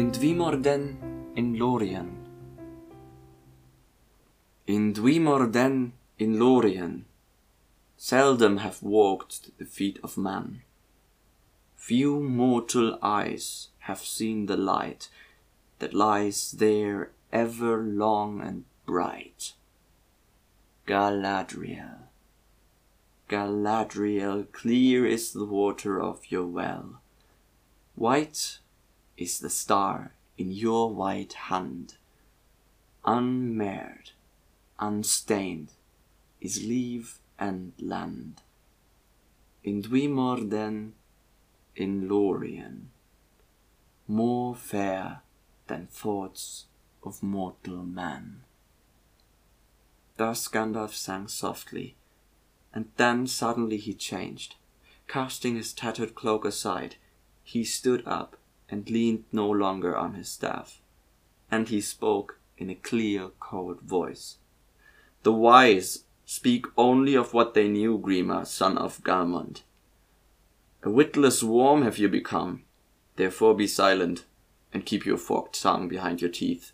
In Dwimordene in Lorien. In Dwimordene in Lorien, seldom have walked the feet of man. Few mortal eyes have seen the light that lies there ever long and bright. Galadriel, Galadriel, clear is the water of your well. White is the star in your white hand. Unmarred, unstained is leaf and land. In Dwimordene, in Lorien, more fair than thoughts of mortal man. Thus Gandalf sang softly, and then suddenly he changed. Casting his tattered cloak aside, he stood up and leaned no longer on his staff. And he spoke in a clear, cold voice. The wise speak only of what they knew, Grima, son of Galmod. A witless worm have you become. Therefore be silent, and keep your forked tongue behind your teeth.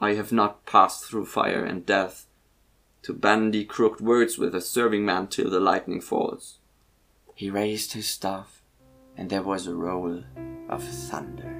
I have not passed through fire and death to bandy crooked words with a serving man till the lightning falls. He raised his staff, and there was a roll of thunder.